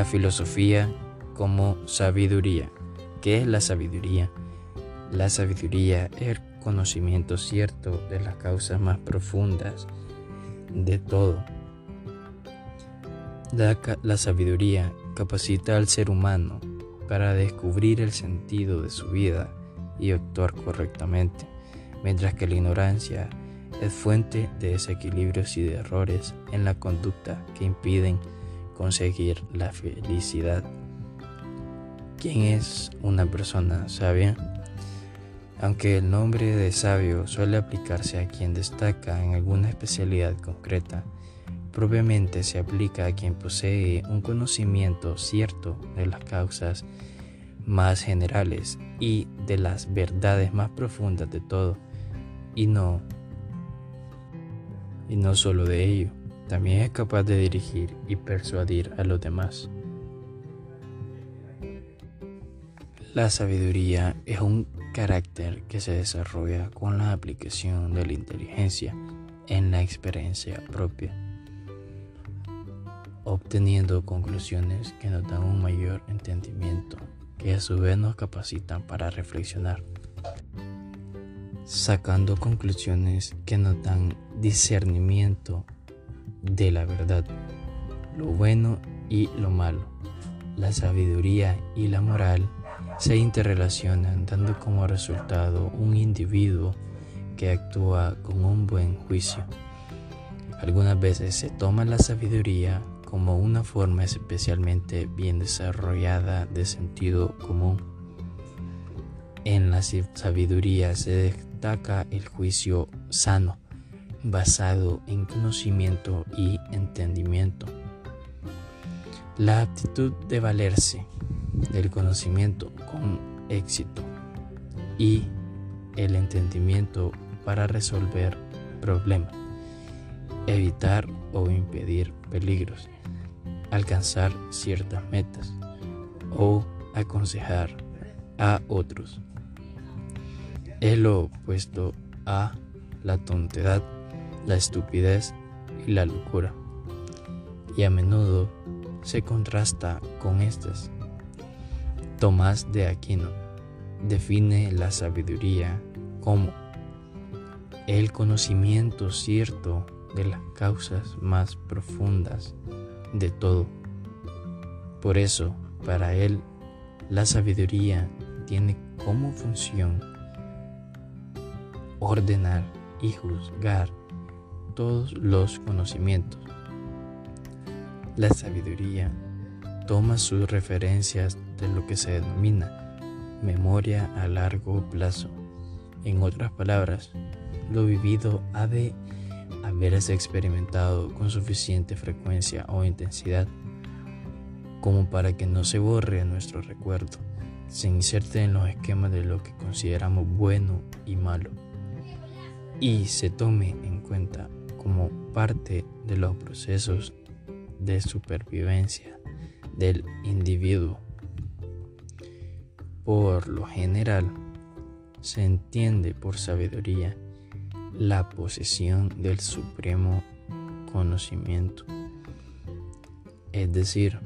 La filosofía como sabiduría. ¿Qué es la sabiduría? La sabiduría es el conocimiento cierto de las causas más profundas de todo. La, la, sabiduría capacita al ser humano para descubrir el sentido de su vida y actuar correctamente, mientras que la ignorancia es fuente de desequilibrios y de errores en la conducta que impiden conseguir la felicidad. ¿Quién es una persona sabia? Aunque el nombre de sabio suele aplicarse a quien destaca en alguna especialidad concreta, propiamente se aplica a quien posee un conocimiento cierto de las causas más generales y de las verdades más profundas de todo, y no y no solo de ello, también es capaz de dirigir y persuadir a los demás. La sabiduría es un carácter que se desarrolla con la aplicación de la inteligencia en la experiencia propia, obteniendo conclusiones que nos dan un mayor entendimiento, que a su vez nos capacitan para reflexionar, sacando conclusiones que nos dan discernimiento de la verdad, lo bueno y lo malo, la sabiduría y la moral se interrelacionan dando como resultado un individuo que actúa con un buen juicio. Algunas veces se toma la sabiduría como una forma especialmente bien desarrollada de sentido común. En la sabiduría se destaca el juicio sano, basado en conocimiento y entendimiento. La aptitud de valerse del conocimiento con éxito y el entendimiento para resolver problemas, evitar o impedir peligros, alcanzar ciertas metas o aconsejar a otros. Es lo opuesto a la tontedad, la estupidez y la locura. Y a menudo se contrasta con estas Tomás de Aquino define la sabiduría como el conocimiento cierto de las causas más profundas de todo. Por eso, para él, la sabiduría tiene como función ordenar y juzgar todos los conocimientos. La sabiduría toma sus referencias de lo que se denomina memoria a largo plazo. En otras palabras, lo vivido ha de haberse experimentado con suficiente frecuencia o intensidad como para que no se borre nuestro recuerdo, se inserte en los esquemas de lo que consideramos bueno y malo y se tome en cuenta como parte de los procesos de supervivencia del individuo. Por lo general, se entiende por sabiduría la posesión del supremo conocimiento, es decir,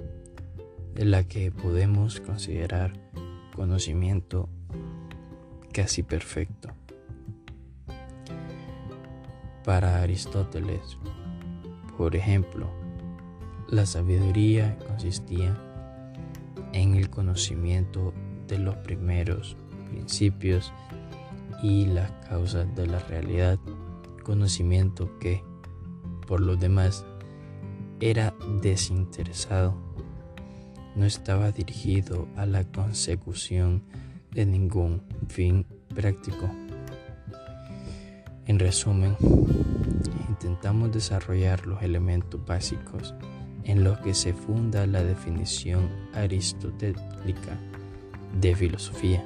de la que podemos considerar conocimiento casi perfecto. Para Aristóteles, por ejemplo, la sabiduría consistía en el conocimiento de los primeros principios y las causas de la realidad, conocimiento que, por lo demás, era desinteresado, no estaba dirigido a la consecución de ningún fin práctico. En resumen, intentamos desarrollar los elementos básicos en los que se funda la definición aristotélica de filosofía,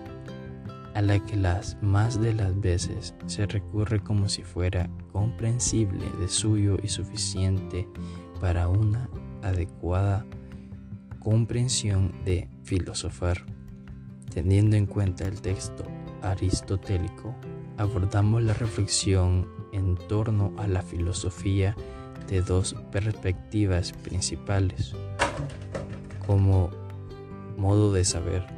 a la que las más de las veces se recurre como si fuera comprensible de suyo y suficiente para una adecuada comprensión de filosofar. Teniendo en cuenta el texto aristotélico, abordamos la reflexión en torno a la filosofía de dos perspectivas principales. como modo de saber.